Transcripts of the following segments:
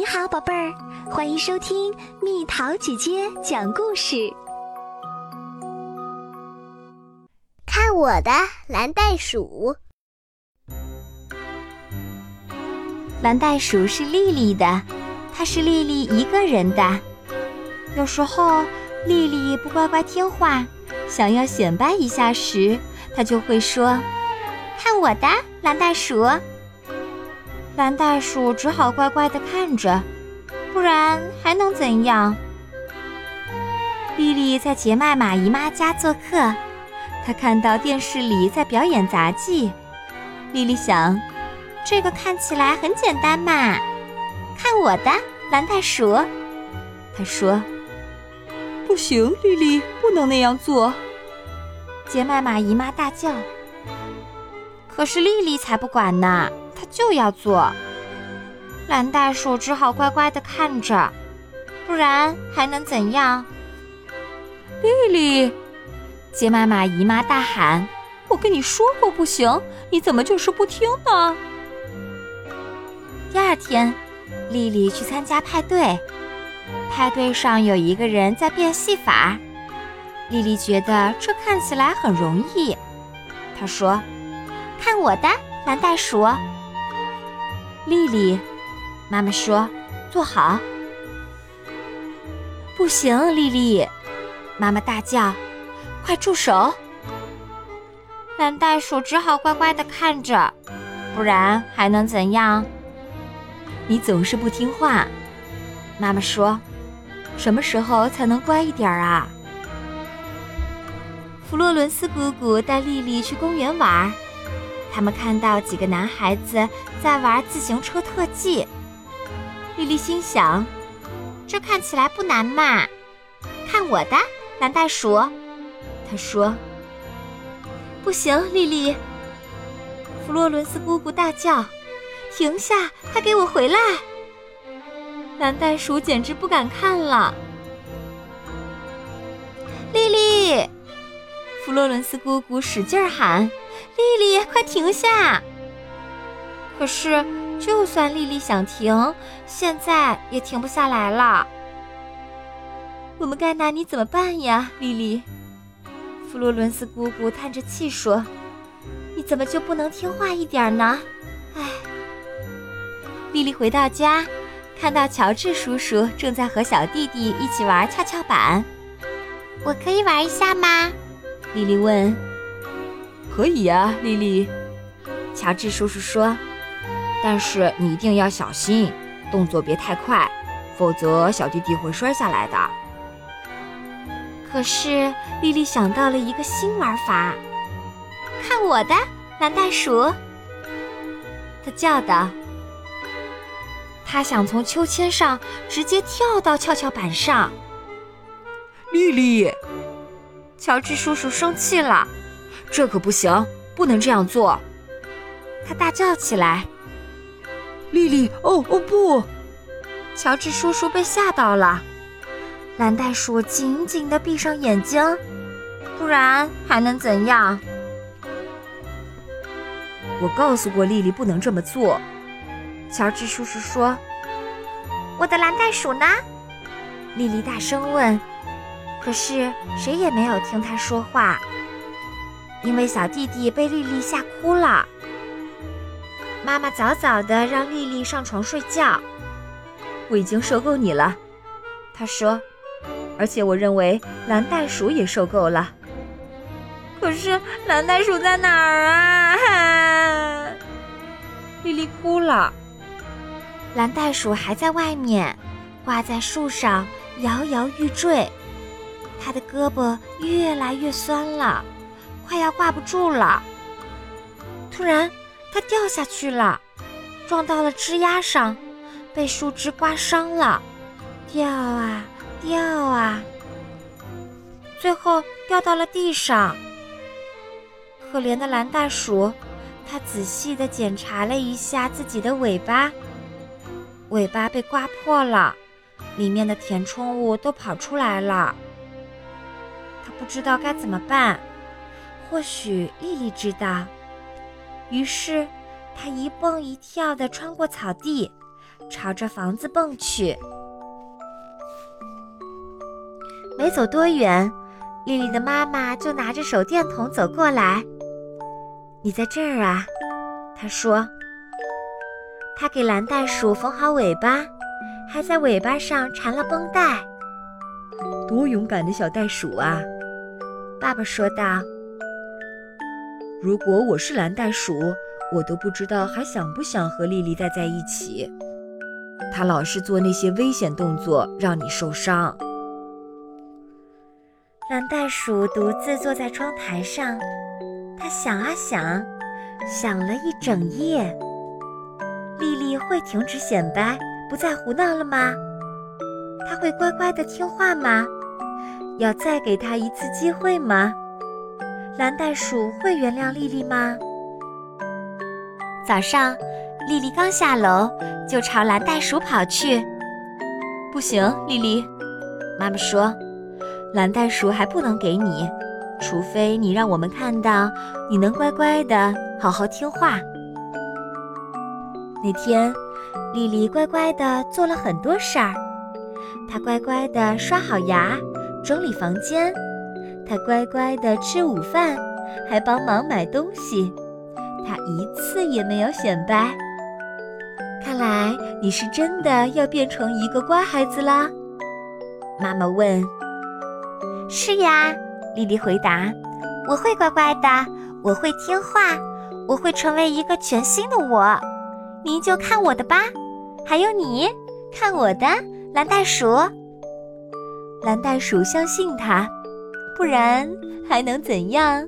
你好，宝贝儿，欢迎收听蜜桃姐姐讲故事。看我的蓝袋鼠，蓝袋鼠是丽丽的，它是丽丽一个人的。有时候丽丽不乖乖听话，想要显摆一下时，她就会说：“看我的蓝袋鼠。”蓝袋鼠只好乖乖的看着，不然还能怎样？丽丽在杰麦玛姨妈家做客，她看到电视里在表演杂技。丽丽想，这个看起来很简单嘛，看我的蓝袋鼠。她说：“不行，丽丽不能那样做。”杰麦玛姨妈大叫。可是丽丽才不管呢。他就要做，蓝袋鼠只好乖乖的看着，不然还能怎样？丽丽，杰妈妈姨妈大喊：“我跟你说过不行，你怎么就是不听呢？”第二天，丽丽去参加派对，派对上有一个人在变戏法，丽丽觉得这看起来很容易，她说：“看我的蓝袋鼠。”丽丽，妈妈说：“坐好。”不行，丽丽，妈妈大叫：“快住手！”蓝袋鼠只好乖乖的看着，不然还能怎样？你总是不听话，妈妈说：“什么时候才能乖一点啊？”弗洛伦斯姑姑带丽丽去公园玩。他们看到几个男孩子在玩自行车特技，丽丽心想：“这看起来不难嘛，看我的蓝袋鼠。”他说：“不行，丽丽！”弗洛伦斯姑姑大叫：“停下！快给我回来！”蓝袋鼠简直不敢看了。弗洛伦斯姑姑使劲喊。丽丽，快停下！可是，就算丽丽想停，现在也停不下来了。我们该拿你怎么办呀，丽丽？弗洛伦斯姑姑叹着气说：“你怎么就不能听话一点呢？”唉。丽丽回到家，看到乔治叔叔正在和小弟弟一起玩跷跷板。我可以玩一下吗？丽丽问。可以呀，丽丽。乔治叔叔说：“但是你一定要小心，动作别太快，否则小弟弟会摔下来的。”可是丽丽想到了一个新玩法，看我的蓝袋鼠！他叫道：“他想从秋千上直接跳到跷跷板上。”丽丽，乔治叔叔生气了。这可不行，不能这样做！他大叫起来：“丽丽，哦哦不！”乔治叔叔被吓到了。蓝袋鼠紧紧地闭上眼睛，不然还能怎样？我告诉过丽丽不能这么做。乔治叔叔说：“我的蓝袋鼠呢？”丽丽大声问。可是谁也没有听他说话。因为小弟弟被丽丽吓哭了，妈妈早早的让丽丽上床睡觉。我已经受够你了，她说，而且我认为蓝袋鼠也受够了。可是蓝袋鼠在哪儿啊？丽丽哭了。蓝袋鼠还在外面，挂在树上，摇摇欲坠，他的胳膊越来越酸了。快要挂不住了！突然，他掉下去了，撞到了枝丫上，被树枝刮伤了，掉啊掉啊，最后掉到了地上。可怜的蓝袋鼠，它仔细地检查了一下自己的尾巴，尾巴被刮破了，里面的填充物都跑出来了。不知道该怎么办。或许丽丽知道，于是她一蹦一跳地穿过草地，朝着房子蹦去。没走多远，丽丽的妈妈就拿着手电筒走过来。“你在这儿啊？”她说。她给蓝袋鼠缝好尾巴，还在尾巴上缠了绷带。多勇敢的小袋鼠啊！爸爸说道。如果我是蓝袋鼠，我都不知道还想不想和丽丽待在一起。她老是做那些危险动作，让你受伤。蓝袋鼠独自坐在窗台上，他想啊想，想了一整夜。丽丽会停止显摆，不再胡闹了吗？她会乖乖的听话吗？要再给他一次机会吗？蓝袋鼠会原谅丽丽吗？早上，丽丽刚下楼，就朝蓝袋鼠跑去。不行，丽丽，妈妈说。蓝袋鼠还不能给你，除非你让我们看到你能乖乖的好好听话。那天，丽丽乖乖的做了很多事儿。她乖乖的刷好牙，整理房间；他乖乖的吃午饭，还帮忙买东西。他一次也没有显摆。看来你是真的要变成一个乖孩子啦？妈妈问。是呀，丽丽回答：“我会乖乖的，我会听话，我会成为一个全新的我。您就看我的吧，还有你，看我的，蓝袋鼠。”蓝袋鼠相信他，不然还能怎样？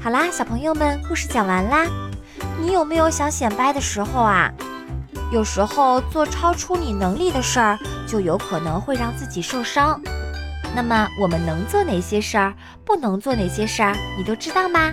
好啦，小朋友们，故事讲完啦。你有没有想显摆的时候啊？有时候做超出你能力的事儿，就有可能会让自己受伤。那么我们能做哪些事儿，不能做哪些事儿，你都知道吗？